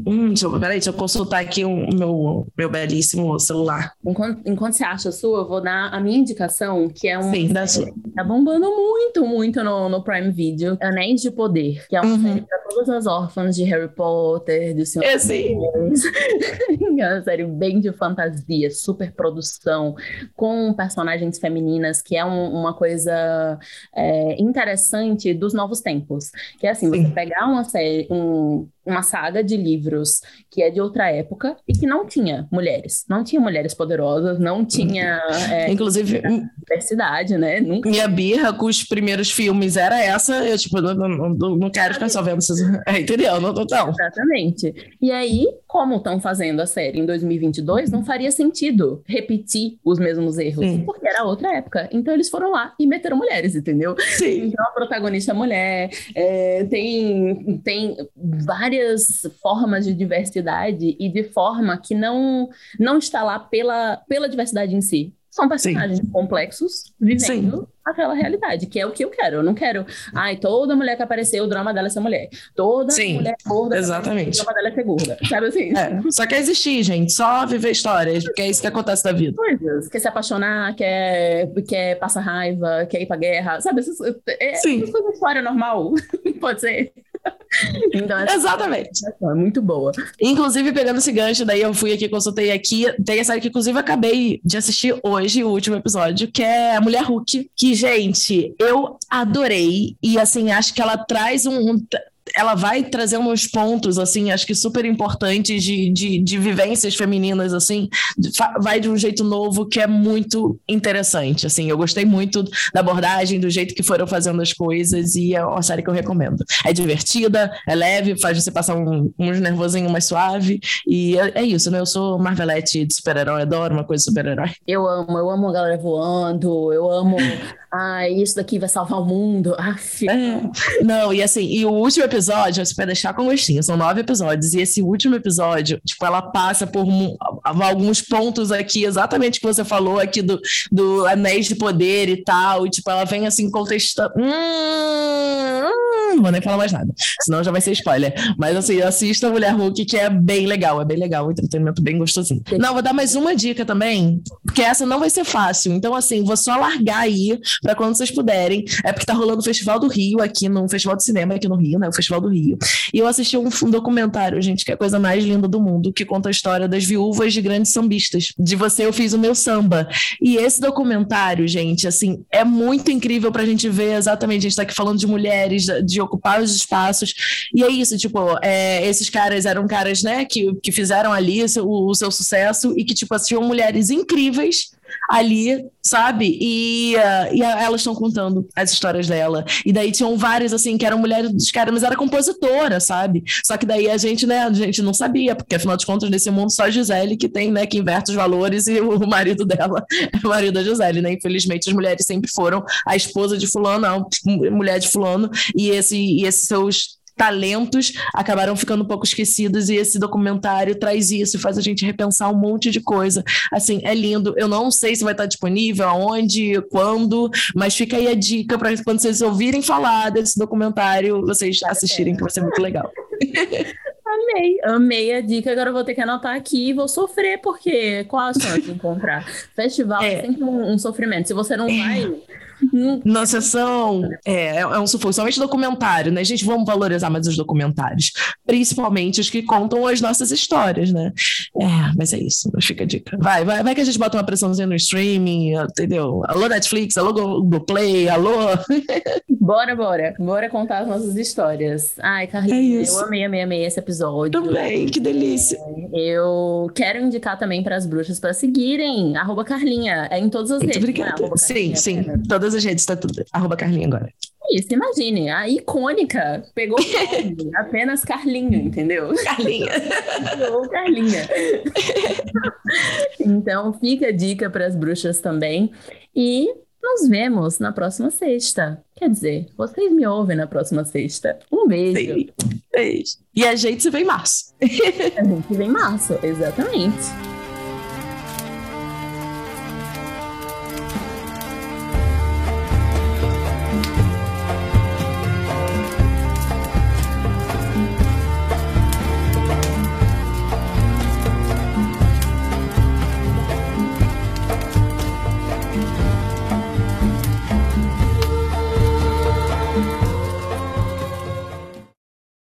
Hum, deixa eu, peraí, deixa eu consultar aqui o meu, meu belíssimo celular. Enquanto, enquanto você acha a sua, eu vou dar a minha indicação, que é um. Sim, da sua. Tá bombando muito, muito no, no Prime Video. Anéis de Poder, que é uma uhum. série pra todas as órfãs de Harry Potter, de Senhor é, sim. é uma série bem de fantasia, super produção, com personagens femininas, que é um, uma coisa é, interessante dos novos tempos. Que é assim, Sim. Você pegar uma série, um, uma saga de livros que é de outra época e que não tinha mulheres. Não tinha mulheres poderosas, não tinha. É, Inclusive. Diversidade, né? Nunca... Minha birra com os primeiros filmes era essa. Eu, tipo, não, não, não quero ficar só vendo esses. É, entendeu? Não, não, não. Exatamente. E aí, como estão fazendo a série em 2022, não faria sentido repetir os mesmos erros, Sim. porque era outra época. Então, eles foram lá e meteram mulheres, entendeu? Sim. Então, a protagonista é mulher, é, tem, tem várias várias formas de diversidade e de forma que não, não está lá pela, pela diversidade em si. São personagens Sim. complexos vivendo Sim. aquela realidade, que é o que eu quero. Eu não quero, ai, toda mulher que apareceu, o drama dela é ser mulher. Toda Sim, mulher gorda, exatamente. o drama dela é ser gorda. Sabe assim? É, só quer existir, gente. Só viver histórias, porque é isso que acontece na vida. Coisas. Quer se apaixonar, quer, quer passar raiva, quer ir pra guerra. Sabe? Essas, é, Sim. essas coisas história normal. Pode ser. Então, Exatamente. É muito boa. Inclusive, pegando esse gancho, daí eu fui aqui, consultei aqui. Tem a série que, inclusive, acabei de assistir hoje, o último episódio, que é a Mulher Hulk. Que, gente, eu adorei. E, assim, acho que ela traz um ela vai trazer uns pontos, assim, acho que super importantes de, de, de vivências femininas, assim, vai de um jeito novo que é muito interessante, assim, eu gostei muito da abordagem, do jeito que foram fazendo as coisas e é uma série que eu recomendo. É divertida, é leve, faz você passar um, uns nervosinho mais suave e é, é, isso, né? Eu sou Marvelete de super-herói, adoro uma coisa super-herói. Eu amo, eu amo a galera voando, eu amo ah, isso daqui vai salvar o mundo. Ah, é. Não, e assim, e o último episódio, você vai deixar com gostinho, são nove episódios, e esse último episódio, tipo, ela passa por alguns pontos aqui, exatamente que você falou aqui do, do Anéis de Poder e tal, e tipo, ela vem assim contestando. Hum, hum, não vou nem falar mais nada, senão já vai ser spoiler. Mas assim, assista a Mulher Hulk, que é bem legal, é bem legal, um entretenimento bem gostosinho. Não, vou dar mais uma dica também, porque essa não vai ser fácil. Então, assim, vou só largar aí para quando vocês puderem. É porque tá rolando o Festival do Rio aqui, no Festival de Cinema aqui no Rio, né? O Festival do Rio. E eu assisti um, um documentário, gente, que é a coisa mais linda do mundo, que conta a história das viúvas de grandes sambistas. De você eu fiz o meu samba. E esse documentário, gente, assim, é muito incrível pra gente ver exatamente. A gente tá aqui falando de mulheres, de ocupar os espaços. E é isso, tipo, é, esses caras eram caras, né, que, que fizeram ali o, o seu sucesso e que, tipo, tinham mulheres incríveis ali, sabe? E, uh, e elas estão contando as histórias dela. E daí tinham várias, assim, que eram mulheres dos caras, mas era compositora, sabe? Só que daí a gente, né, a gente não sabia, porque afinal de contas, nesse mundo só a Gisele que tem, né, que inverte os valores e o marido dela é o marido da Gisele, né? Infelizmente, as mulheres sempre foram a esposa de fulano, a mulher de fulano, e, esse, e esses seus talentos acabaram ficando um pouco esquecidos e esse documentário traz isso, faz a gente repensar um monte de coisa. Assim, é lindo. Eu não sei se vai estar disponível, aonde, quando, mas fica aí a dica para quando vocês ouvirem falar desse documentário, vocês assistirem, que vai ser muito legal. Amei, amei a dica. Agora eu vou ter que anotar aqui e vou sofrer, porque qual a chance de encontrar? Festival é, é sempre um, um, sofrimento. Se você não é. vai na sessão, é, é um sufoco, somente documentário, né? Gente, vamos valorizar mais os documentários, principalmente os que contam as nossas histórias, né? É, mas é isso, fica a dica. Vai, vai, vai que a gente bota uma pressãozinha no streaming, entendeu? Alô Netflix, alô Google Play, alô. bora, bora, bora contar as nossas histórias. Ai, Carlinhos, é eu amei, amei, amei esse episódio. Também, que delícia. Eu quero indicar também para as bruxas para seguirem, arroba Carlinha, é em todas as Muito redes. Né? Obrigada. Né? Sim, sim, todas todas as redes, tá tudo. Arroba Carlinha agora. Isso, imagine, a icônica pegou apenas Carlinha, entendeu? Carlinha. Pegou Carlinha. então, fica a dica para as bruxas também. E nos vemos na próxima sexta. Quer dizer, vocês me ouvem na próxima sexta. Um beijo. Sim. Beijo. E a gente se vê em março. a gente se vê em março, exatamente.